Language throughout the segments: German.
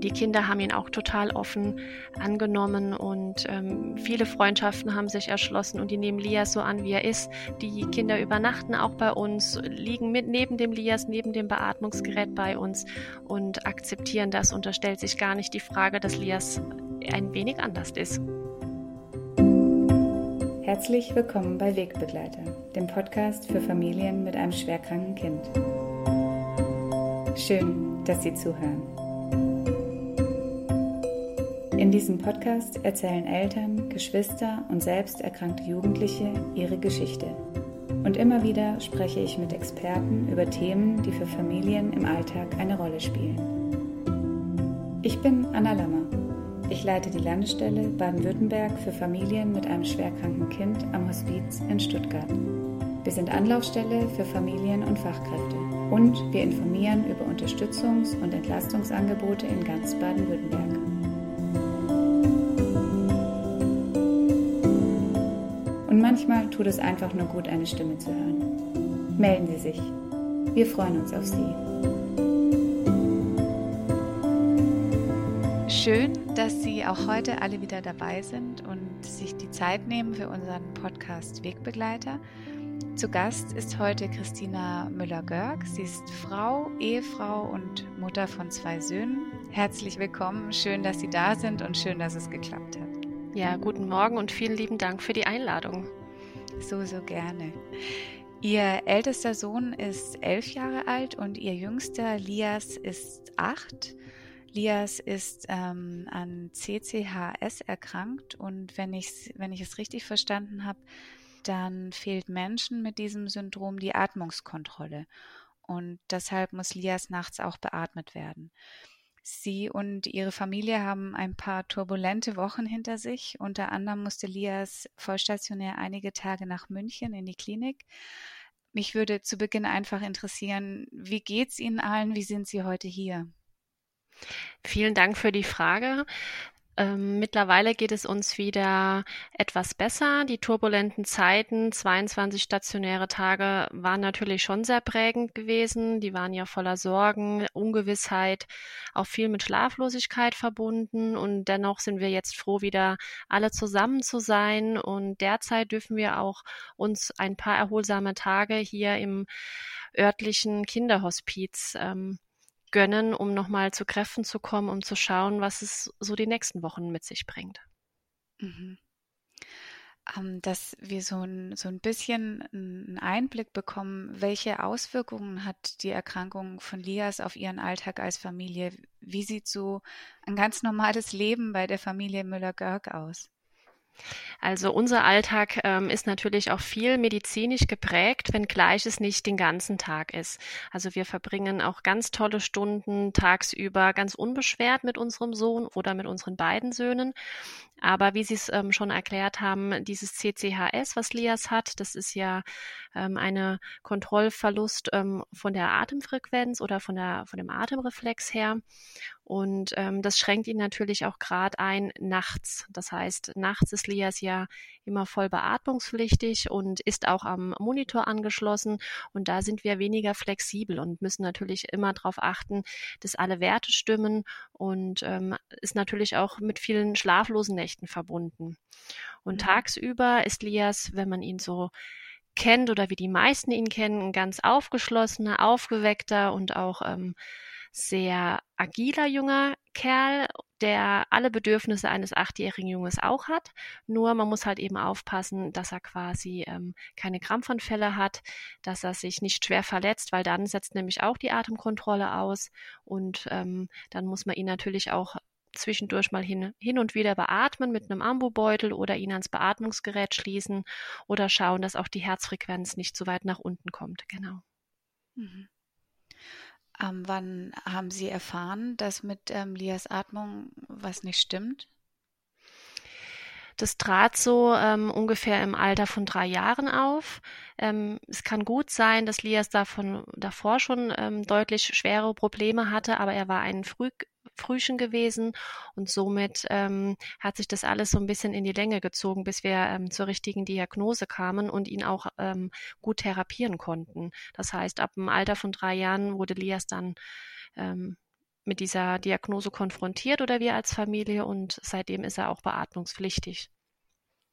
die Kinder haben ihn auch total offen angenommen und ähm, viele Freundschaften haben sich erschlossen und die nehmen Lias so an, wie er ist. Die Kinder übernachten auch bei uns, liegen mit neben dem Lias, neben dem Beatmungsgerät bei uns und akzeptieren das und da stellt sich gar nicht die Frage, dass Lias ein wenig anders ist. Herzlich willkommen bei Wegbegleiter, dem Podcast für Familien mit einem schwerkranken Kind. Schön, dass Sie zuhören. In diesem Podcast erzählen Eltern, Geschwister und selbst erkrankte Jugendliche ihre Geschichte. Und immer wieder spreche ich mit Experten über Themen, die für Familien im Alltag eine Rolle spielen. Ich bin Anna Lammer. Ich leite die Landesstelle Baden-Württemberg für Familien mit einem schwerkranken Kind am Hospiz in Stuttgart. Wir sind Anlaufstelle für Familien und Fachkräfte und wir informieren über Unterstützungs- und Entlastungsangebote in ganz Baden-Württemberg. Manchmal tut es einfach nur gut, eine Stimme zu hören. Melden Sie sich. Wir freuen uns auf Sie. Schön, dass Sie auch heute alle wieder dabei sind und sich die Zeit nehmen für unseren Podcast Wegbegleiter. Zu Gast ist heute Christina Müller-Görg. Sie ist Frau, Ehefrau und Mutter von zwei Söhnen. Herzlich willkommen. Schön, dass Sie da sind und schön, dass es geklappt hat. Ja, guten Morgen und vielen lieben Dank für die Einladung. So, so gerne. Ihr ältester Sohn ist elf Jahre alt und ihr jüngster Lias ist acht. Lias ist ähm, an CCHS erkrankt und wenn wenn ich es richtig verstanden habe, dann fehlt Menschen mit diesem Syndrom die Atmungskontrolle. Und deshalb muss Lias nachts auch beatmet werden. Sie und ihre Familie haben ein paar turbulente Wochen hinter sich. Unter anderem musste Lias vollstationär einige Tage nach München in die Klinik. Mich würde zu Beginn einfach interessieren, wie geht's Ihnen allen? Wie sind Sie heute hier? Vielen Dank für die Frage. Ähm, mittlerweile geht es uns wieder etwas besser. Die turbulenten Zeiten, 22 stationäre Tage, waren natürlich schon sehr prägend gewesen. Die waren ja voller Sorgen, Ungewissheit, auch viel mit Schlaflosigkeit verbunden. Und dennoch sind wir jetzt froh, wieder alle zusammen zu sein. Und derzeit dürfen wir auch uns ein paar erholsame Tage hier im örtlichen Kinderhospiz ähm, gönnen, um nochmal zu Kräften zu kommen, um zu schauen, was es so die nächsten Wochen mit sich bringt. Mhm. Ähm, dass wir so ein, so ein bisschen einen Einblick bekommen, welche Auswirkungen hat die Erkrankung von Lias auf ihren Alltag als Familie? Wie sieht so ein ganz normales Leben bei der Familie Müller-Görg aus? Also unser Alltag ähm, ist natürlich auch viel medizinisch geprägt, wenngleich es nicht den ganzen Tag ist. Also wir verbringen auch ganz tolle Stunden tagsüber ganz unbeschwert mit unserem Sohn oder mit unseren beiden Söhnen. Aber wie Sie es ähm, schon erklärt haben, dieses CCHS, was Lias hat, das ist ja ähm, eine Kontrollverlust ähm, von der Atemfrequenz oder von, der, von dem Atemreflex her. Und ähm, das schränkt ihn natürlich auch gerade ein nachts. Das heißt, nachts ist Lias ja immer voll beatmungspflichtig und ist auch am Monitor angeschlossen. Und da sind wir weniger flexibel und müssen natürlich immer darauf achten, dass alle Werte stimmen und ähm, ist natürlich auch mit vielen schlaflosen Nächten verbunden. Und mhm. tagsüber ist Lias, wenn man ihn so kennt oder wie die meisten ihn kennen, ein ganz aufgeschlossener, aufgeweckter und auch ähm, sehr agiler junger Kerl, der alle Bedürfnisse eines achtjährigen Junges auch hat. Nur man muss halt eben aufpassen, dass er quasi ähm, keine Krampfanfälle hat, dass er sich nicht schwer verletzt, weil dann setzt nämlich auch die Atemkontrolle aus und ähm, dann muss man ihn natürlich auch zwischendurch mal hin, hin und wieder beatmen mit einem Ambubeutel oder ihn ans Beatmungsgerät schließen oder schauen, dass auch die Herzfrequenz nicht so weit nach unten kommt. Genau. Mhm. Ähm, wann haben Sie erfahren, dass mit ähm, Lias Atmung was nicht stimmt? Das trat so ähm, ungefähr im Alter von drei Jahren auf. Ähm, es kann gut sein, dass Lias davon davor schon ähm, deutlich schwere Probleme hatte, aber er war ein früh, Frühchen gewesen und somit ähm, hat sich das alles so ein bisschen in die Länge gezogen, bis wir ähm, zur richtigen Diagnose kamen und ihn auch ähm, gut therapieren konnten. Das heißt, ab dem Alter von drei Jahren wurde Lias dann ähm, mit dieser Diagnose konfrontiert oder wir als Familie und seitdem ist er auch beatmungspflichtig.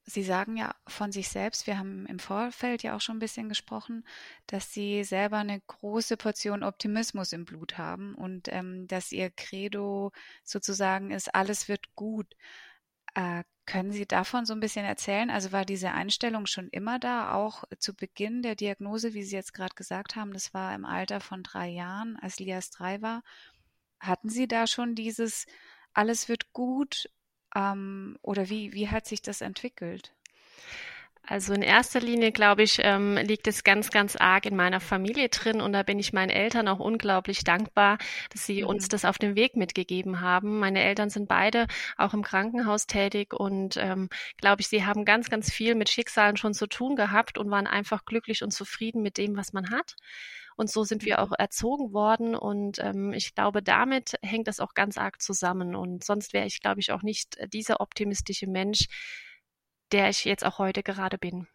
Sie sagen ja von sich selbst, wir haben im Vorfeld ja auch schon ein bisschen gesprochen, dass Sie selber eine große Portion Optimismus im Blut haben und ähm, dass Ihr Credo sozusagen ist, alles wird gut. Äh, können Sie davon so ein bisschen erzählen? Also war diese Einstellung schon immer da, auch zu Beginn der Diagnose, wie Sie jetzt gerade gesagt haben, das war im Alter von drei Jahren, als Lias drei war. Hatten Sie da schon dieses alles wird gut ähm, oder wie, wie hat sich das entwickelt? Also in erster Linie, glaube ich, ähm, liegt es ganz, ganz arg in meiner Familie drin und da bin ich meinen Eltern auch unglaublich dankbar, dass sie mhm. uns das auf den Weg mitgegeben haben. Meine Eltern sind beide auch im Krankenhaus tätig und ähm, glaube ich, sie haben ganz, ganz viel mit Schicksalen schon zu tun gehabt und waren einfach glücklich und zufrieden mit dem, was man hat. Und so sind wir auch erzogen worden. Und ähm, ich glaube, damit hängt das auch ganz arg zusammen. Und sonst wäre ich, glaube ich, auch nicht dieser optimistische Mensch, der ich jetzt auch heute gerade bin.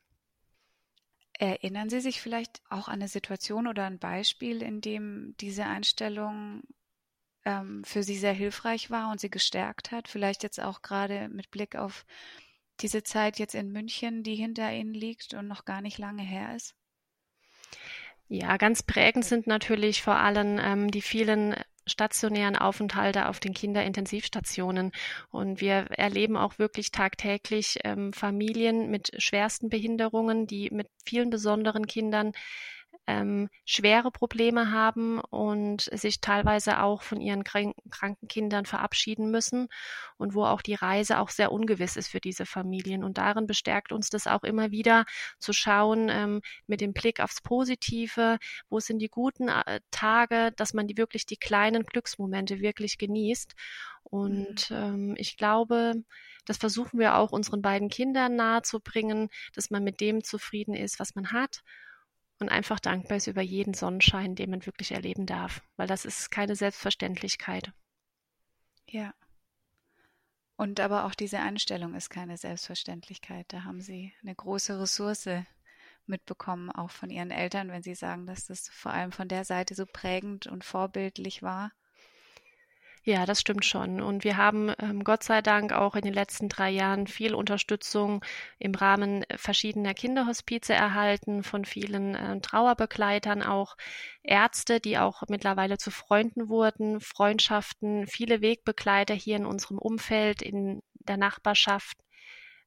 Erinnern Sie sich vielleicht auch an eine Situation oder ein Beispiel, in dem diese Einstellung ähm, für Sie sehr hilfreich war und Sie gestärkt hat? Vielleicht jetzt auch gerade mit Blick auf diese Zeit jetzt in München, die hinter Ihnen liegt und noch gar nicht lange her ist? Ja, ganz prägend sind natürlich vor allem ähm, die vielen stationären Aufenthalte auf den Kinderintensivstationen. Und wir erleben auch wirklich tagtäglich ähm, Familien mit schwersten Behinderungen, die mit vielen besonderen Kindern ähm, schwere Probleme haben und sich teilweise auch von ihren kranken Kindern verabschieden müssen und wo auch die Reise auch sehr ungewiss ist für diese Familien. Und darin bestärkt uns das auch immer wieder zu schauen ähm, mit dem Blick aufs Positive, wo sind die guten äh, Tage, dass man die wirklich die kleinen Glücksmomente wirklich genießt. Und mhm. ähm, ich glaube, das versuchen wir auch unseren beiden Kindern nahezubringen, dass man mit dem zufrieden ist, was man hat und einfach dankbar ist über jeden Sonnenschein, den man wirklich erleben darf, weil das ist keine Selbstverständlichkeit. Ja. Und aber auch diese Einstellung ist keine Selbstverständlichkeit. Da haben Sie eine große Ressource mitbekommen, auch von Ihren Eltern, wenn Sie sagen, dass das vor allem von der Seite so prägend und vorbildlich war. Ja, das stimmt schon. Und wir haben ähm, Gott sei Dank auch in den letzten drei Jahren viel Unterstützung im Rahmen verschiedener Kinderhospize erhalten, von vielen äh, Trauerbegleitern, auch Ärzte, die auch mittlerweile zu Freunden wurden, Freundschaften, viele Wegbegleiter hier in unserem Umfeld, in der Nachbarschaft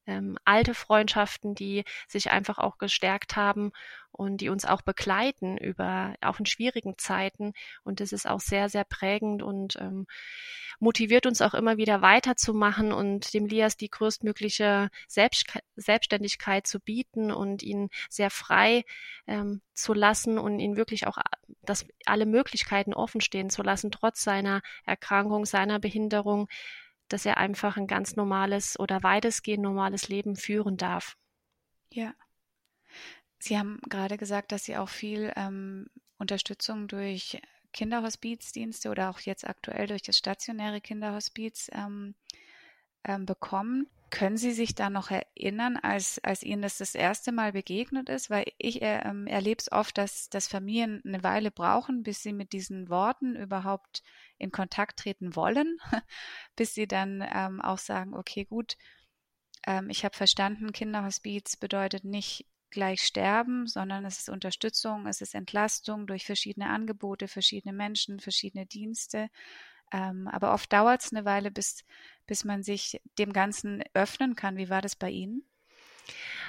ähm, alte Freundschaften, die sich einfach auch gestärkt haben und die uns auch begleiten über auch in schwierigen Zeiten. Und das ist auch sehr, sehr prägend und ähm, motiviert uns auch immer wieder weiterzumachen und dem Lias die größtmögliche Selbst Selbstständigkeit zu bieten und ihn sehr frei ähm, zu lassen und ihn wirklich auch dass alle Möglichkeiten offen stehen zu lassen, trotz seiner Erkrankung, seiner Behinderung dass er einfach ein ganz normales oder weitestgehend normales Leben führen darf. Ja. Sie haben gerade gesagt, dass Sie auch viel ähm, Unterstützung durch Kinderhospizdienste oder auch jetzt aktuell durch das stationäre Kinderhospiz ähm, ähm, bekommen. Können Sie sich da noch erinnern, als, als Ihnen das das erste Mal begegnet ist? Weil ich äh, ähm, erlebe es oft, dass, dass Familien eine Weile brauchen, bis sie mit diesen Worten überhaupt in Kontakt treten wollen, bis sie dann ähm, auch sagen, okay, gut, ähm, ich habe verstanden, Kinderhospiz bedeutet nicht gleich sterben, sondern es ist Unterstützung, es ist Entlastung durch verschiedene Angebote, verschiedene Menschen, verschiedene Dienste. Ähm, aber oft dauert es eine Weile, bis, bis man sich dem Ganzen öffnen kann. Wie war das bei Ihnen?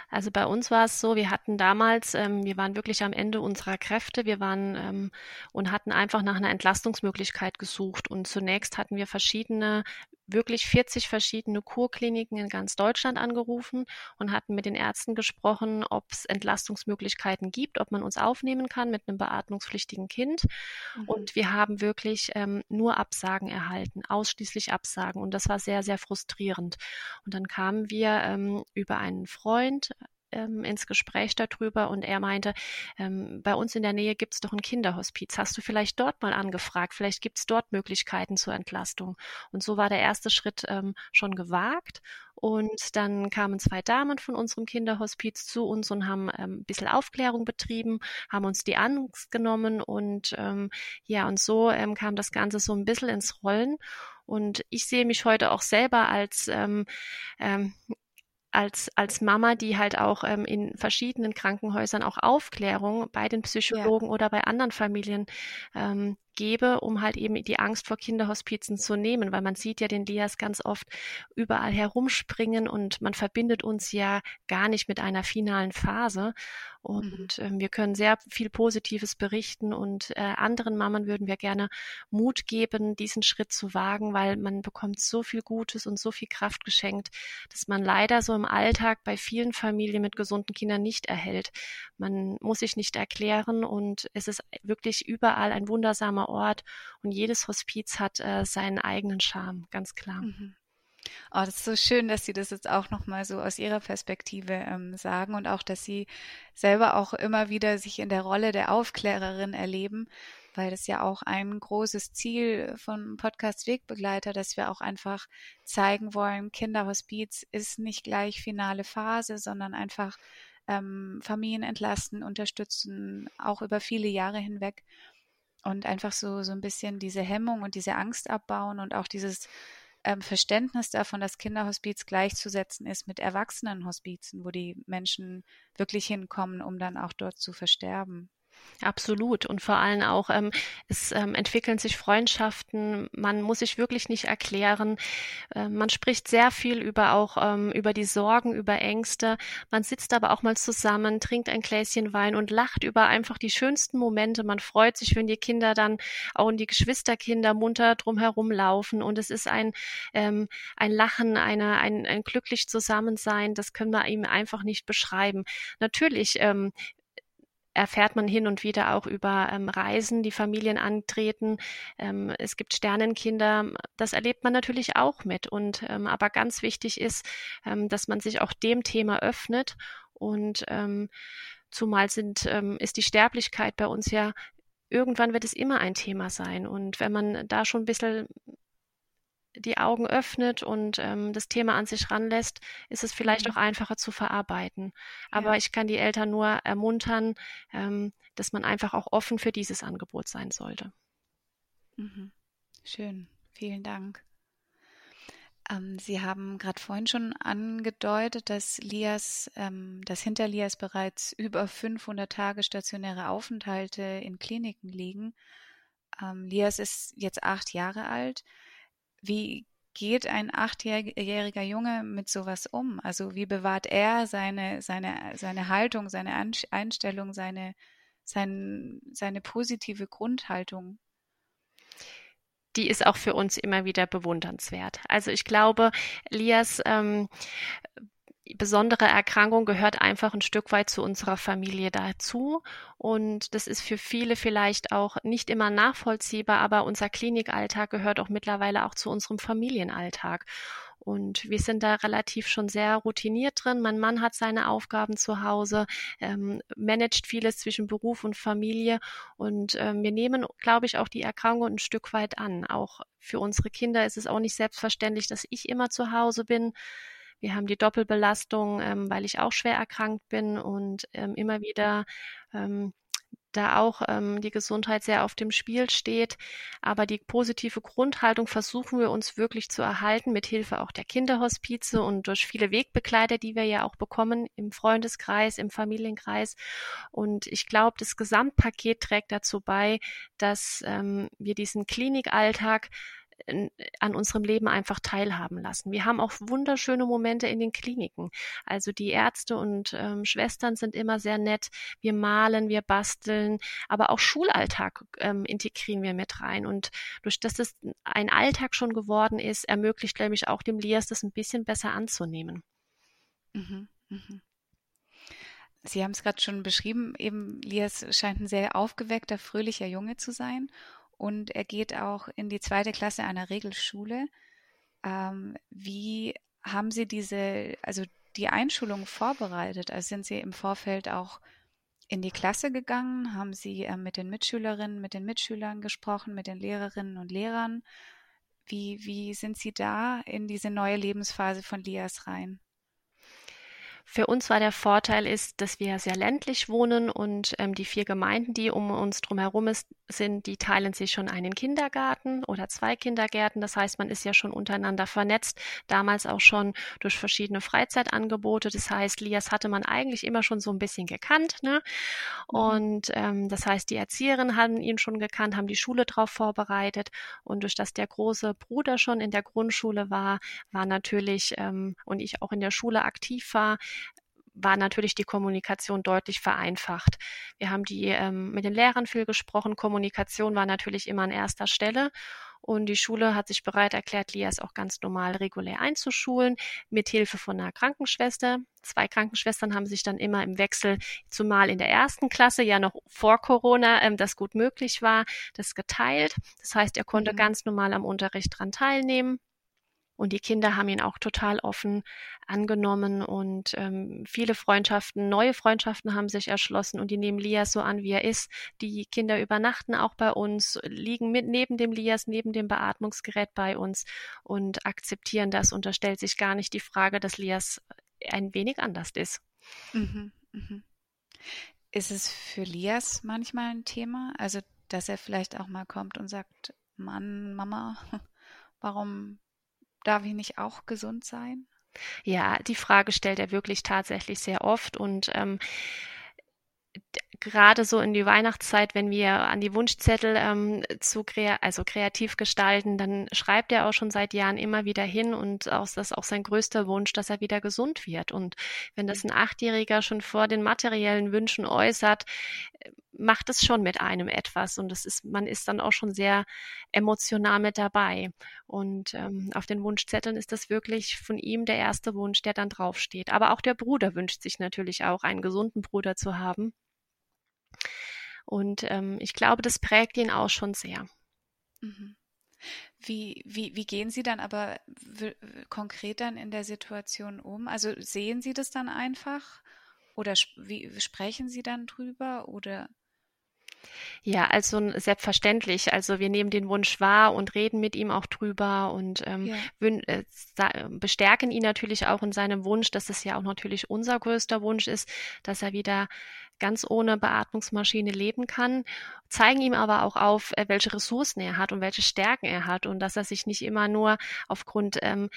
Also bei uns war es so, wir hatten damals, ähm, wir waren wirklich am Ende unserer Kräfte, wir waren ähm, und hatten einfach nach einer Entlastungsmöglichkeit gesucht. Und zunächst hatten wir verschiedene wirklich 40 verschiedene Kurkliniken in ganz Deutschland angerufen und hatten mit den Ärzten gesprochen, ob es Entlastungsmöglichkeiten gibt, ob man uns aufnehmen kann mit einem beatmungspflichtigen Kind. Mhm. Und wir haben wirklich ähm, nur Absagen erhalten, ausschließlich Absagen. Und das war sehr, sehr frustrierend. Und dann kamen wir ähm, über einen Freund ähm, ins Gespräch darüber und er meinte, ähm, bei uns in der Nähe gibt es doch ein Kinderhospiz. Hast du vielleicht dort mal angefragt? Vielleicht gibt es dort Möglichkeiten zur Entlastung. Und so war der erste Schritt ähm, schon gewagt. Und dann kamen zwei Damen von unserem Kinderhospiz zu uns und haben ähm, ein bisschen Aufklärung betrieben, haben uns die Angst genommen und ähm, ja, und so ähm, kam das Ganze so ein bisschen ins Rollen. Und ich sehe mich heute auch selber als ähm, ähm, als, als Mama, die halt auch ähm, in verschiedenen Krankenhäusern auch Aufklärung bei den Psychologen ja. oder bei anderen Familien ähm, gebe, um halt eben die Angst vor Kinderhospizen zu nehmen, weil man sieht ja den Lias ganz oft überall herumspringen und man verbindet uns ja gar nicht mit einer finalen Phase. Und mhm. äh, wir können sehr viel Positives berichten und äh, anderen Mamen würden wir gerne Mut geben, diesen Schritt zu wagen, weil man bekommt so viel Gutes und so viel Kraft geschenkt, dass man leider so im Alltag bei vielen Familien mit gesunden Kindern nicht erhält. Man muss sich nicht erklären und es ist wirklich überall ein wundersamer Ort und jedes Hospiz hat äh, seinen eigenen Charme, ganz klar. Mhm. Oh, das ist so schön, dass Sie das jetzt auch nochmal so aus Ihrer Perspektive ähm, sagen und auch, dass Sie selber auch immer wieder sich in der Rolle der Aufklärerin erleben, weil das ja auch ein großes Ziel von Podcast Wegbegleiter, dass wir auch einfach zeigen wollen, Kinderhospiz ist nicht gleich finale Phase, sondern einfach ähm, Familien entlasten, unterstützen, auch über viele Jahre hinweg und einfach so, so ein bisschen diese Hemmung und diese Angst abbauen und auch dieses ähm, Verständnis davon, dass Kinderhospiz gleichzusetzen ist mit Erwachsenenhospizen, wo die Menschen wirklich hinkommen, um dann auch dort zu versterben. Absolut. Und vor allem auch, ähm, es ähm, entwickeln sich Freundschaften. Man muss sich wirklich nicht erklären. Äh, man spricht sehr viel über auch ähm, über die Sorgen, über Ängste. Man sitzt aber auch mal zusammen, trinkt ein Gläschen Wein und lacht über einfach die schönsten Momente. Man freut sich, wenn die Kinder dann auch und die Geschwisterkinder munter drumherum laufen. Und es ist ein, ähm, ein Lachen, eine, ein, ein glücklich Zusammensein. Das können wir ihm einfach nicht beschreiben. Natürlich ähm, erfährt man hin und wieder auch über ähm, Reisen, die Familien antreten. Ähm, es gibt Sternenkinder, das erlebt man natürlich auch mit. Und ähm, aber ganz wichtig ist, ähm, dass man sich auch dem Thema öffnet und ähm, zumal sind, ähm, ist die Sterblichkeit bei uns ja irgendwann wird es immer ein Thema sein. Und wenn man da schon ein bisschen die Augen öffnet und ähm, das Thema an sich ranlässt, ist es vielleicht mhm. auch einfacher zu verarbeiten. Aber ja. ich kann die Eltern nur ermuntern, ähm, dass man einfach auch offen für dieses Angebot sein sollte. Mhm. Schön, vielen Dank. Ähm, Sie haben gerade vorhin schon angedeutet, dass Lias, ähm, dass hinter Lias bereits über 500 Tage stationäre Aufenthalte in Kliniken liegen. Ähm, Lias ist jetzt acht Jahre alt. Wie geht ein achtjähriger Junge mit sowas um? Also wie bewahrt er seine, seine, seine Haltung, seine Einstellung, seine, sein, seine positive Grundhaltung? die ist auch für uns immer wieder bewundernswert. Also ich glaube, Lias ähm, besondere Erkrankung gehört einfach ein Stück weit zu unserer Familie dazu. Und das ist für viele vielleicht auch nicht immer nachvollziehbar, aber unser Klinikalltag gehört auch mittlerweile auch zu unserem Familienalltag. Und wir sind da relativ schon sehr routiniert drin. Mein Mann hat seine Aufgaben zu Hause, ähm, managt vieles zwischen Beruf und Familie. Und ähm, wir nehmen, glaube ich, auch die Erkrankung ein Stück weit an. Auch für unsere Kinder ist es auch nicht selbstverständlich, dass ich immer zu Hause bin. Wir haben die Doppelbelastung, ähm, weil ich auch schwer erkrankt bin und ähm, immer wieder ähm, da auch ähm, die Gesundheit sehr auf dem Spiel steht. Aber die positive Grundhaltung versuchen wir uns wirklich zu erhalten, mit Hilfe auch der Kinderhospize und durch viele Wegbegleiter, die wir ja auch bekommen im Freundeskreis, im Familienkreis. Und ich glaube, das Gesamtpaket trägt dazu bei, dass ähm, wir diesen Klinikalltag an unserem Leben einfach teilhaben lassen. Wir haben auch wunderschöne Momente in den Kliniken. Also die Ärzte und ähm, Schwestern sind immer sehr nett. Wir malen, wir basteln, aber auch Schulalltag ähm, integrieren wir mit rein. Und durch das es ein Alltag schon geworden ist, ermöglicht, glaube ich, auch dem Lias das ein bisschen besser anzunehmen. Mhm, mh. Sie haben es gerade schon beschrieben, eben Lias scheint ein sehr aufgeweckter, fröhlicher Junge zu sein und er geht auch in die zweite Klasse einer Regelschule. Ähm, wie haben Sie diese, also die Einschulung vorbereitet? Also sind Sie im Vorfeld auch in die Klasse gegangen? Haben Sie äh, mit den Mitschülerinnen, mit den Mitschülern gesprochen, mit den Lehrerinnen und Lehrern? Wie, wie sind Sie da in diese neue Lebensphase von Lias rein? Für uns war der Vorteil ist, dass wir sehr ländlich wohnen und ähm, die vier Gemeinden, die um uns drumherum ist, sind, die teilen sich schon einen Kindergarten oder zwei Kindergärten. Das heißt, man ist ja schon untereinander vernetzt, damals auch schon durch verschiedene Freizeitangebote. Das heißt, Lias hatte man eigentlich immer schon so ein bisschen gekannt. Ne? Mhm. Und ähm, das heißt, die Erzieherinnen haben ihn schon gekannt, haben die Schule darauf vorbereitet. Und durch das der große Bruder schon in der Grundschule war, war natürlich ähm, und ich auch in der Schule aktiv war, war natürlich die Kommunikation deutlich vereinfacht. Wir haben die ähm, mit den Lehrern viel gesprochen. Kommunikation war natürlich immer an erster Stelle. Und die Schule hat sich bereit erklärt, Lias auch ganz normal regulär einzuschulen, mit Hilfe von einer Krankenschwester. Zwei Krankenschwestern haben sich dann immer im Wechsel, zumal in der ersten Klasse, ja noch vor Corona, ähm, das gut möglich war, das geteilt. Das heißt, er konnte mhm. ganz normal am Unterricht dran teilnehmen. Und die Kinder haben ihn auch total offen angenommen und ähm, viele Freundschaften, neue Freundschaften haben sich erschlossen und die nehmen Lias so an, wie er ist. Die Kinder übernachten auch bei uns, liegen mit neben dem Lias, neben dem Beatmungsgerät bei uns und akzeptieren das und da stellt sich gar nicht die Frage, dass Lias ein wenig anders ist. Mhm, mh. Ist es für Lias manchmal ein Thema? Also, dass er vielleicht auch mal kommt und sagt, Mann, Mama, warum Darf ich nicht auch gesund sein? Ja, die Frage stellt er wirklich tatsächlich sehr oft und ähm, gerade so in die Weihnachtszeit, wenn wir an die Wunschzettel ähm, zu krea also kreativ gestalten, dann schreibt er auch schon seit Jahren immer wieder hin und auch, das ist auch sein größter Wunsch, dass er wieder gesund wird. Und wenn das ein Achtjähriger schon vor den materiellen Wünschen äußert, macht es schon mit einem etwas und das ist, man ist dann auch schon sehr emotional mit dabei. Und ähm, auf den Wunschzetteln ist das wirklich von ihm der erste Wunsch, der dann draufsteht. Aber auch der Bruder wünscht sich natürlich auch, einen gesunden Bruder zu haben. Und ähm, ich glaube, das prägt ihn auch schon sehr. Mhm. Wie, wie, wie gehen Sie dann aber konkret dann in der Situation um? Also sehen Sie das dann einfach? Oder wie sprechen Sie dann drüber? Oder ja, also selbstverständlich. Also wir nehmen den Wunsch wahr und reden mit ihm auch drüber und ähm, ja. äh, bestärken ihn natürlich auch in seinem Wunsch, dass es ja auch natürlich unser größter Wunsch ist, dass er wieder ganz ohne Beatmungsmaschine leben kann, zeigen ihm aber auch auf, äh, welche Ressourcen er hat und welche Stärken er hat und dass er sich nicht immer nur aufgrund ähm,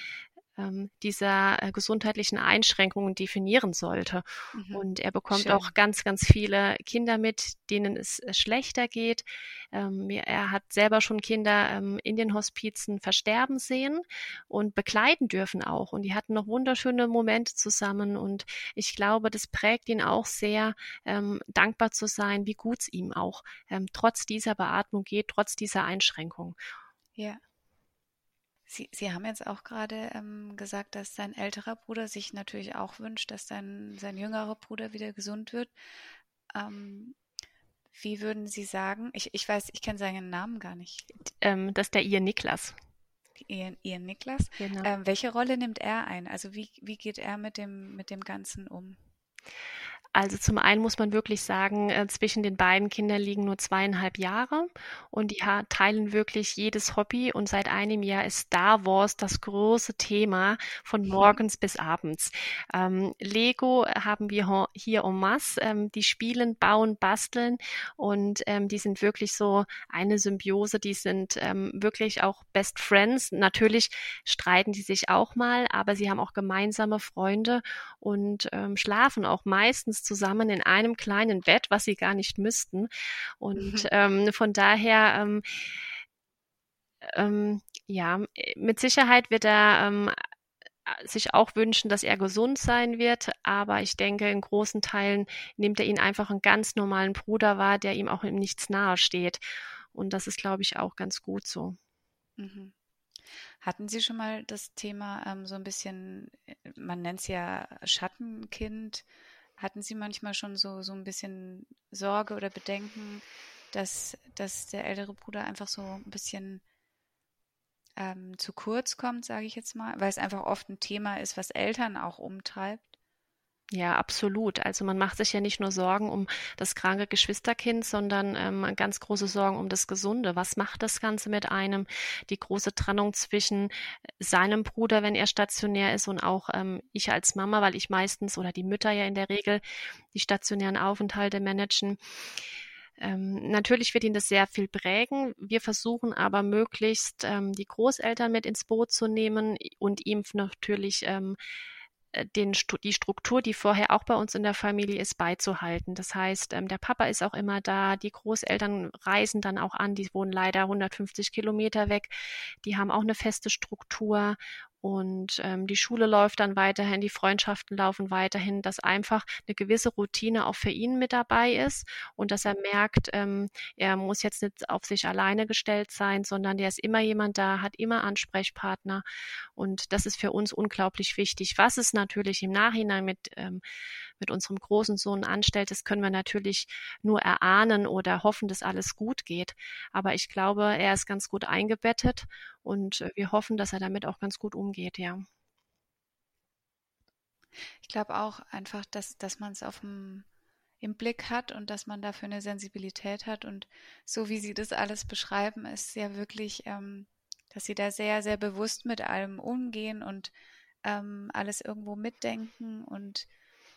ähm, dieser äh, gesundheitlichen Einschränkungen definieren sollte. Mhm. Und er bekommt Schön. auch ganz, ganz viele Kinder mit, denen es äh, schlechter geht. Ähm, er hat selber schon Kinder ähm, in den Hospizen versterben sehen und begleiten dürfen auch. Und die hatten noch wunderschöne Momente zusammen. Und ich glaube, das prägt ihn auch sehr, ähm, dankbar zu sein, wie gut es ihm auch ähm, trotz dieser Beatmung geht, trotz dieser Einschränkung. Ja. Sie, Sie haben jetzt auch gerade ähm, gesagt, dass sein älterer Bruder sich natürlich auch wünscht, dass sein, sein jüngerer Bruder wieder gesund wird. Ähm, wie würden Sie sagen, ich, ich weiß, ich kenne seinen Namen gar nicht. Ähm, das ist der Ian Niklas. Ian, Ian Niklas. Genau. Ähm, welche Rolle nimmt er ein? Also wie, wie geht er mit dem, mit dem Ganzen um? Also zum einen muss man wirklich sagen, äh, zwischen den beiden Kindern liegen nur zweieinhalb Jahre und die teilen wirklich jedes Hobby und seit einem Jahr ist Star Wars das große Thema von morgens bis abends. Ähm, Lego haben wir hier en masse, ähm, die spielen, bauen, basteln und ähm, die sind wirklich so eine Symbiose, die sind ähm, wirklich auch Best Friends. Natürlich streiten die sich auch mal, aber sie haben auch gemeinsame Freunde und ähm, schlafen auch meistens zusammen in einem kleinen Bett, was sie gar nicht müssten. Und mhm. ähm, von daher, ähm, ähm, ja, mit Sicherheit wird er ähm, sich auch wünschen, dass er gesund sein wird, aber ich denke, in großen Teilen nimmt er ihn einfach einen ganz normalen Bruder wahr, der ihm auch im Nichts nahe steht. Und das ist, glaube ich, auch ganz gut so. Mhm. Hatten Sie schon mal das Thema ähm, so ein bisschen, äh, man nennt es ja Schattenkind, hatten Sie manchmal schon so, so ein bisschen Sorge oder Bedenken, dass, dass der ältere Bruder einfach so ein bisschen ähm, zu kurz kommt, sage ich jetzt mal, weil es einfach oft ein Thema ist, was Eltern auch umtreibt? Ja, absolut. Also man macht sich ja nicht nur Sorgen um das kranke Geschwisterkind, sondern ähm, ganz große Sorgen um das Gesunde. Was macht das Ganze mit einem? Die große Trennung zwischen seinem Bruder, wenn er stationär ist, und auch ähm, ich als Mama, weil ich meistens oder die Mütter ja in der Regel die stationären Aufenthalte managen. Ähm, natürlich wird ihn das sehr viel prägen. Wir versuchen aber möglichst ähm, die Großeltern mit ins Boot zu nehmen und ihm natürlich ähm, äh, den, die Struktur, die vorher auch bei uns in der Familie ist, beizuhalten. Das heißt, ähm, der Papa ist auch immer da, die Großeltern reisen dann auch an, die wohnen leider 150 Kilometer weg, die haben auch eine feste Struktur und ähm, die Schule läuft dann weiterhin, die Freundschaften laufen weiterhin, dass einfach eine gewisse Routine auch für ihn mit dabei ist und dass er merkt, ähm, er muss jetzt nicht auf sich alleine gestellt sein, sondern der ist immer jemand da, hat immer Ansprechpartner und das ist für uns unglaublich wichtig. Was es natürlich im Nachhinein mit ähm, mit unserem großen Sohn anstellt, das können wir natürlich nur erahnen oder hoffen, dass alles gut geht. Aber ich glaube, er ist ganz gut eingebettet und äh, wir hoffen, dass er damit auch ganz gut umgeht, ja. Ich glaube auch einfach, dass, dass man es auf dem im Blick hat und dass man dafür eine Sensibilität hat. Und so wie Sie das alles beschreiben, ist ja wirklich, ähm, dass Sie da sehr, sehr bewusst mit allem umgehen und ähm, alles irgendwo mitdenken und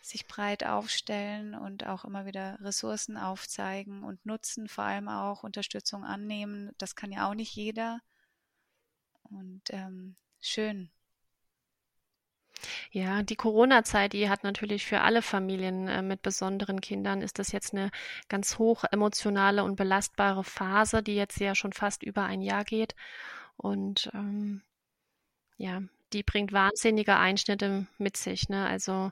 sich breit aufstellen und auch immer wieder Ressourcen aufzeigen und nutzen, vor allem auch Unterstützung annehmen. Das kann ja auch nicht jeder. Und ähm, schön. Ja, die Corona-Zeit, die hat natürlich für alle Familien äh, mit besonderen Kindern, ist das jetzt eine ganz hoch emotionale und belastbare Phase, die jetzt ja schon fast über ein Jahr geht. Und ähm, ja, die bringt wahnsinnige Einschnitte mit sich. Ne? Also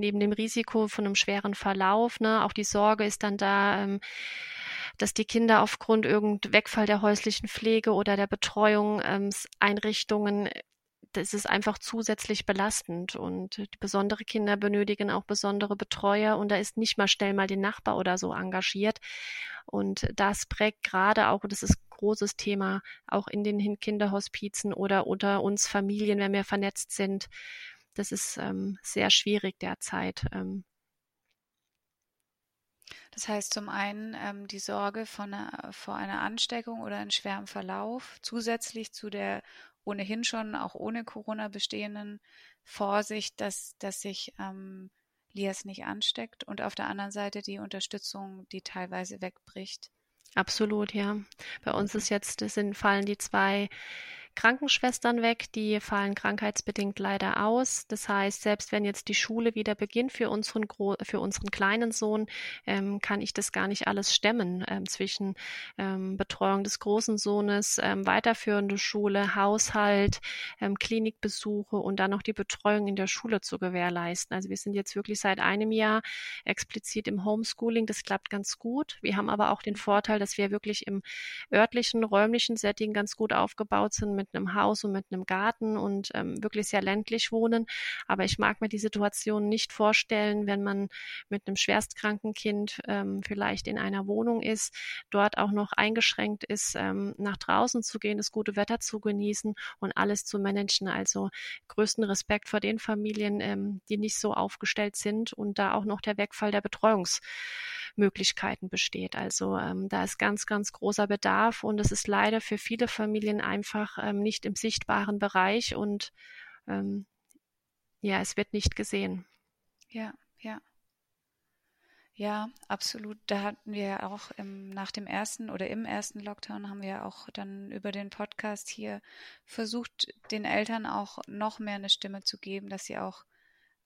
neben dem Risiko von einem schweren Verlauf, ne, auch die Sorge ist dann da, ähm, dass die Kinder aufgrund irgendein Wegfall der häuslichen Pflege oder der Betreuungseinrichtungen das ist einfach zusätzlich belastend. Und besondere Kinder benötigen auch besondere Betreuer und da ist nicht mal schnell mal den Nachbar oder so engagiert. Und das prägt gerade auch, und das ist ein großes Thema, auch in den Kinderhospizen oder unter uns Familien, wenn wir vernetzt sind, das ist ähm, sehr schwierig derzeit. Ähm. Das heißt zum einen ähm, die Sorge von vor einer Ansteckung oder einem schweren Verlauf, zusätzlich zu der ohnehin schon auch ohne Corona bestehenden Vorsicht, dass, dass sich ähm, Lias nicht ansteckt und auf der anderen Seite die Unterstützung, die teilweise wegbricht. Absolut, ja. Bei uns ist jetzt, sind, fallen die zwei Krankenschwestern weg, die fallen krankheitsbedingt leider aus. Das heißt, selbst wenn jetzt die Schule wieder beginnt für unseren, Gro für unseren kleinen Sohn, ähm, kann ich das gar nicht alles stemmen ähm, zwischen ähm, Betreuung des großen Sohnes, ähm, weiterführende Schule, Haushalt, ähm, Klinikbesuche und dann noch die Betreuung in der Schule zu gewährleisten. Also wir sind jetzt wirklich seit einem Jahr explizit im Homeschooling. Das klappt ganz gut. Wir haben aber auch den Vorteil, dass wir wirklich im örtlichen, räumlichen Setting ganz gut aufgebaut sind mit einem Haus und mit einem Garten und ähm, wirklich sehr ländlich wohnen. Aber ich mag mir die Situation nicht vorstellen, wenn man mit einem schwerstkranken Kind ähm, vielleicht in einer Wohnung ist, dort auch noch eingeschränkt ist, ähm, nach draußen zu gehen, das gute Wetter zu genießen und alles zu managen. Also größten Respekt vor den Familien, ähm, die nicht so aufgestellt sind und da auch noch der Wegfall der Betreuungs Möglichkeiten besteht. Also ähm, da ist ganz, ganz großer Bedarf und es ist leider für viele Familien einfach ähm, nicht im sichtbaren Bereich und ähm, ja, es wird nicht gesehen. Ja, ja. Ja, absolut. Da hatten wir auch im, nach dem ersten oder im ersten Lockdown haben wir auch dann über den Podcast hier versucht, den Eltern auch noch mehr eine Stimme zu geben, dass sie auch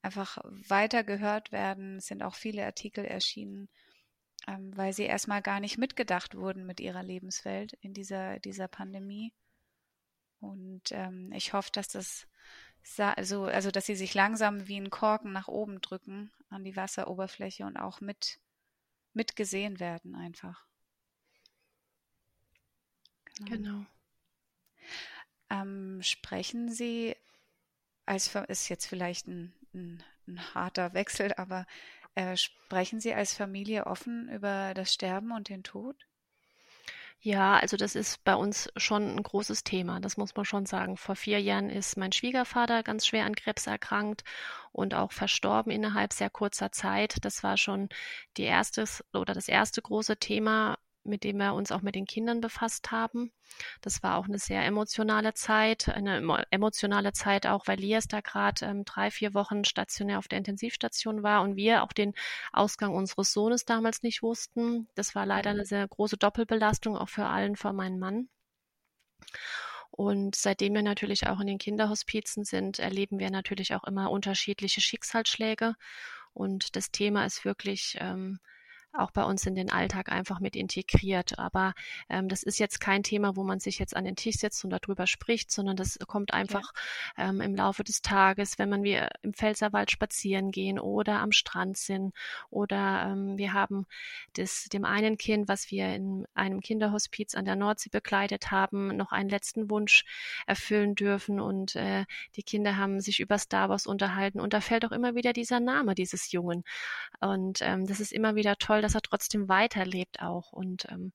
einfach weiter gehört werden. Es sind auch viele Artikel erschienen, ähm, weil sie erstmal gar nicht mitgedacht wurden mit ihrer Lebenswelt in dieser, dieser Pandemie. Und ähm, ich hoffe, dass das also, also dass sie sich langsam wie ein Korken nach oben drücken an die Wasseroberfläche und auch mit, mit gesehen werden einfach. Genau. genau. Ähm, sprechen Sie, als ist jetzt vielleicht ein, ein, ein harter Wechsel, aber äh, sprechen Sie als Familie offen über das Sterben und den Tod? Ja, also das ist bei uns schon ein großes Thema, das muss man schon sagen. Vor vier Jahren ist mein Schwiegervater ganz schwer an Krebs erkrankt und auch verstorben innerhalb sehr kurzer Zeit. Das war schon die erstes oder das erste große Thema, mit dem wir uns auch mit den Kindern befasst haben. Das war auch eine sehr emotionale Zeit, eine emotionale Zeit auch, weil Lias da gerade ähm, drei, vier Wochen stationär auf der Intensivstation war und wir auch den Ausgang unseres Sohnes damals nicht wussten. Das war leider eine sehr große Doppelbelastung, auch für allen, für meinen Mann. Und seitdem wir natürlich auch in den Kinderhospizen sind, erleben wir natürlich auch immer unterschiedliche Schicksalsschläge. Und das Thema ist wirklich ähm, auch bei uns in den Alltag einfach mit integriert. Aber ähm, das ist jetzt kein Thema, wo man sich jetzt an den Tisch setzt und darüber spricht, sondern das kommt einfach ja. ähm, im Laufe des Tages, wenn man wir im Pfälzerwald spazieren gehen oder am Strand sind oder ähm, wir haben das, dem einen Kind, was wir in einem Kinderhospiz an der Nordsee begleitet haben, noch einen letzten Wunsch erfüllen dürfen und äh, die Kinder haben sich über Star Wars unterhalten und da fällt auch immer wieder dieser Name dieses Jungen und ähm, das ist immer wieder toll, dass er trotzdem weiterlebt auch. Und ähm,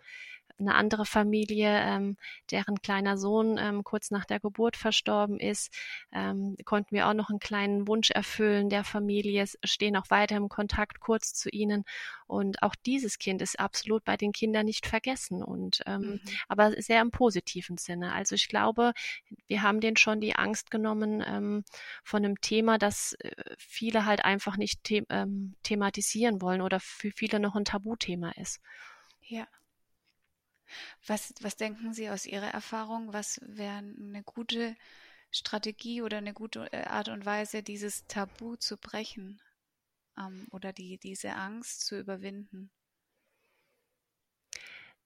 eine andere Familie, ähm, deren kleiner Sohn ähm, kurz nach der Geburt verstorben ist, ähm, konnten wir auch noch einen kleinen Wunsch erfüllen der Familie, stehen auch weiter im Kontakt kurz zu ihnen. Und auch dieses Kind ist absolut bei den Kindern nicht vergessen und ähm, mhm. aber sehr im positiven Sinne. Also ich glaube, wir haben denen schon die Angst genommen ähm, von einem Thema, das äh, viele halt einfach nicht the ähm, thematisieren wollen oder für viele noch ein Tabuthema ist. Ja. Was, was denken Sie aus Ihrer Erfahrung? Was wäre eine gute Strategie oder eine gute äh, Art und Weise, dieses Tabu zu brechen ähm, oder die, diese Angst zu überwinden?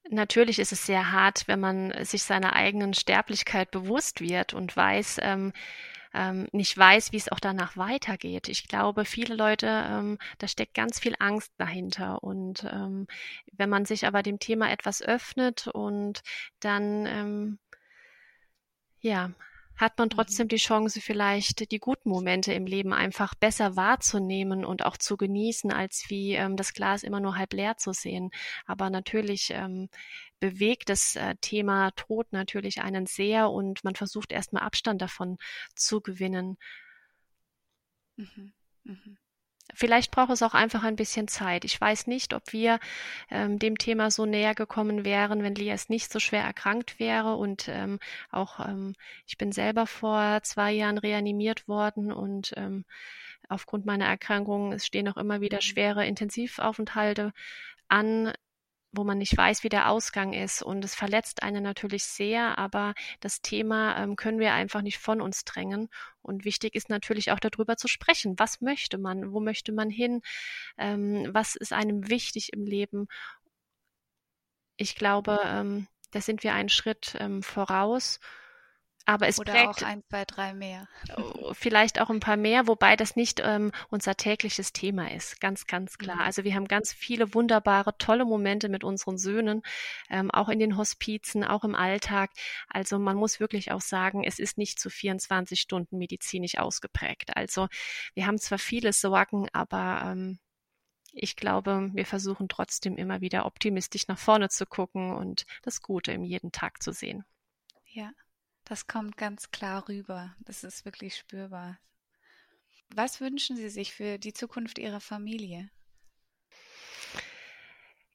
Natürlich ist es sehr hart, wenn man sich seiner eigenen Sterblichkeit bewusst wird und weiß, ähm, ähm, nicht weiß, wie es auch danach weitergeht. Ich glaube, viele Leute, ähm, da steckt ganz viel Angst dahinter. Und ähm, wenn man sich aber dem Thema etwas öffnet und dann ähm, ja, hat man trotzdem mhm. die Chance, vielleicht die guten Momente im Leben einfach besser wahrzunehmen und auch zu genießen, als wie ähm, das Glas immer nur halb leer zu sehen. Aber natürlich ähm, bewegt das äh, Thema Tod natürlich einen sehr und man versucht erstmal Abstand davon zu gewinnen. Mhm. Mhm. Vielleicht braucht es auch einfach ein bisschen Zeit. Ich weiß nicht, ob wir ähm, dem Thema so näher gekommen wären, wenn Lias nicht so schwer erkrankt wäre. Und ähm, auch ähm, ich bin selber vor zwei Jahren reanimiert worden und ähm, aufgrund meiner Erkrankung, es stehen auch immer wieder mhm. schwere Intensivaufenthalte an wo man nicht weiß, wie der Ausgang ist. Und es verletzt einen natürlich sehr, aber das Thema ähm, können wir einfach nicht von uns drängen. Und wichtig ist natürlich auch darüber zu sprechen. Was möchte man? Wo möchte man hin? Ähm, was ist einem wichtig im Leben? Ich glaube, ähm, da sind wir einen Schritt ähm, voraus. Aber es Oder prägt auch ein, zwei, drei mehr. Oh, vielleicht auch ein paar mehr, wobei das nicht ähm, unser tägliches Thema ist. Ganz, ganz klar. Mhm. Also wir haben ganz viele wunderbare, tolle Momente mit unseren Söhnen, ähm, auch in den Hospizen, auch im Alltag. Also man muss wirklich auch sagen, es ist nicht zu 24 Stunden medizinisch ausgeprägt. Also wir haben zwar viele Sorgen, aber ähm, ich glaube, wir versuchen trotzdem immer wieder optimistisch nach vorne zu gucken und das Gute im jeden Tag zu sehen. Ja. Das kommt ganz klar rüber. Das ist wirklich spürbar. Was wünschen Sie sich für die Zukunft Ihrer Familie?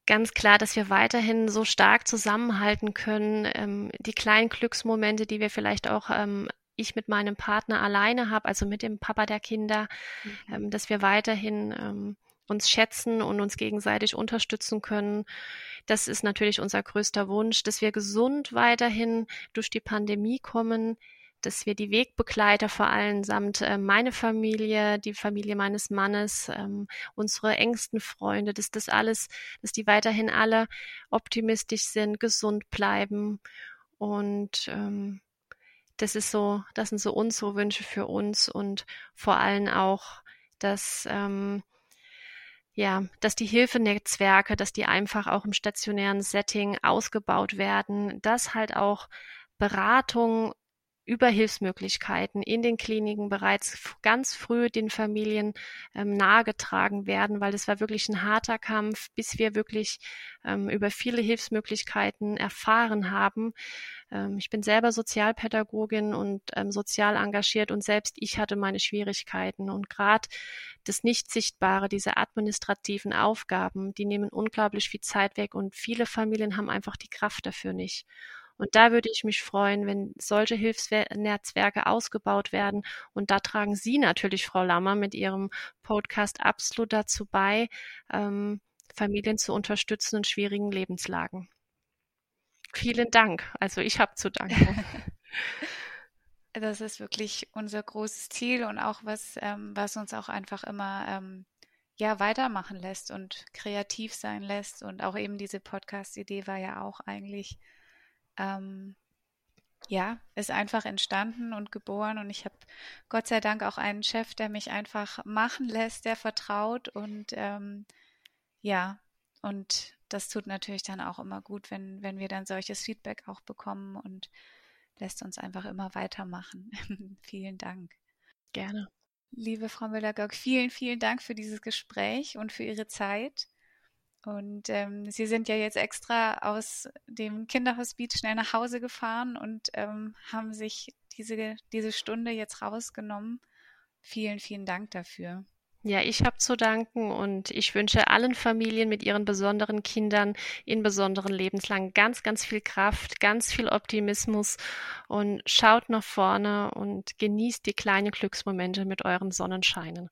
Ganz klar, dass wir weiterhin so stark zusammenhalten können. Ähm, die kleinen Glücksmomente, die wir vielleicht auch ähm, ich mit meinem Partner alleine habe, also mit dem Papa der Kinder, mhm. ähm, dass wir weiterhin ähm, uns schätzen und uns gegenseitig unterstützen können. Das ist natürlich unser größter Wunsch, dass wir gesund weiterhin durch die Pandemie kommen, dass wir die Wegbegleiter vor allem samt äh, meine Familie, die Familie meines Mannes, ähm, unsere engsten Freunde, dass das alles, dass die weiterhin alle optimistisch sind, gesund bleiben und ähm, das ist so, das sind so unsere Wünsche für uns und vor allem auch, dass ähm, ja, dass die Hilfenetzwerke, dass die einfach auch im stationären Setting ausgebaut werden, dass halt auch Beratung über Hilfsmöglichkeiten in den Kliniken bereits ganz früh den Familien ähm, nahegetragen werden, weil es war wirklich ein harter Kampf, bis wir wirklich ähm, über viele Hilfsmöglichkeiten erfahren haben. Ähm, ich bin selber Sozialpädagogin und ähm, sozial engagiert und selbst ich hatte meine Schwierigkeiten und gerade das Nicht-Sichtbare, diese administrativen Aufgaben, die nehmen unglaublich viel Zeit weg und viele Familien haben einfach die Kraft dafür nicht. Und da würde ich mich freuen, wenn solche Hilfsnetzwerke ausgebaut werden. Und da tragen Sie natürlich, Frau Lammer, mit Ihrem Podcast absolut dazu bei, ähm, Familien zu unterstützen in schwierigen Lebenslagen. Vielen Dank. Also ich habe zu danken. Das ist wirklich unser großes Ziel und auch was, ähm, was uns auch einfach immer ähm, ja weitermachen lässt und kreativ sein lässt. Und auch eben diese Podcast-Idee war ja auch eigentlich ähm, ja, ist einfach entstanden und geboren und ich habe Gott sei Dank auch einen Chef, der mich einfach machen lässt, der vertraut und ähm, ja, und das tut natürlich dann auch immer gut, wenn, wenn wir dann solches Feedback auch bekommen und lässt uns einfach immer weitermachen. vielen Dank. Gerne. Liebe Frau Müller-Göck, vielen, vielen Dank für dieses Gespräch und für Ihre Zeit. Und ähm, Sie sind ja jetzt extra aus dem Kinderhospiz schnell nach Hause gefahren und ähm, haben sich diese, diese Stunde jetzt rausgenommen. Vielen, vielen Dank dafür. Ja, ich habe zu danken und ich wünsche allen Familien mit ihren besonderen Kindern in besonderen Lebenslagen ganz, ganz viel Kraft, ganz viel Optimismus und schaut nach vorne und genießt die kleinen Glücksmomente mit euren Sonnenscheinen.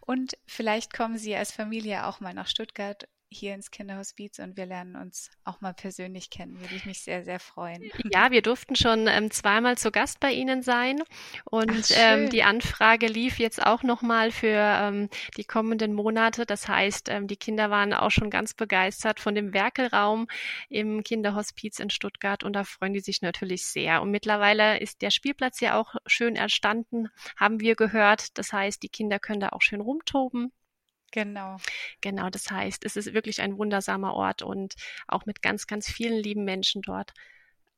Und vielleicht kommen Sie als Familie auch mal nach Stuttgart hier ins Kinderhospiz und wir lernen uns auch mal persönlich kennen. Würde ich mich sehr, sehr freuen. Ja, wir durften schon ähm, zweimal zu Gast bei Ihnen sein und Ach, ähm, die Anfrage lief jetzt auch nochmal für ähm, die kommenden Monate. Das heißt, ähm, die Kinder waren auch schon ganz begeistert von dem Werkelraum im Kinderhospiz in Stuttgart und da freuen die sich natürlich sehr. Und mittlerweile ist der Spielplatz ja auch schön erstanden, haben wir gehört. Das heißt, die Kinder können da auch schön rumtoben. Genau. Genau, das heißt, es ist wirklich ein wundersamer Ort und auch mit ganz, ganz vielen lieben Menschen dort.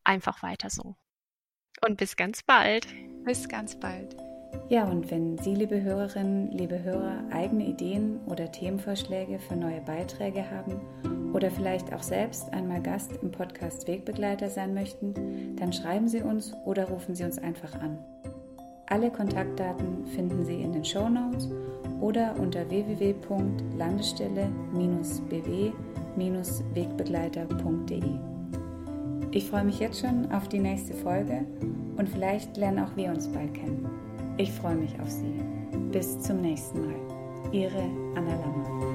Einfach weiter so. Und bis ganz bald. Bis ganz bald. Ja, und wenn Sie, liebe Hörerinnen, liebe Hörer, eigene Ideen oder Themenvorschläge für neue Beiträge haben oder vielleicht auch selbst einmal Gast im Podcast Wegbegleiter sein möchten, dann schreiben Sie uns oder rufen Sie uns einfach an. Alle Kontaktdaten finden Sie in den Show Notes oder unter www.landestelle-bw-wegbegleiter.de. Ich freue mich jetzt schon auf die nächste Folge und vielleicht lernen auch wir uns bald kennen. Ich freue mich auf Sie. Bis zum nächsten Mal. Ihre Anna Lammer.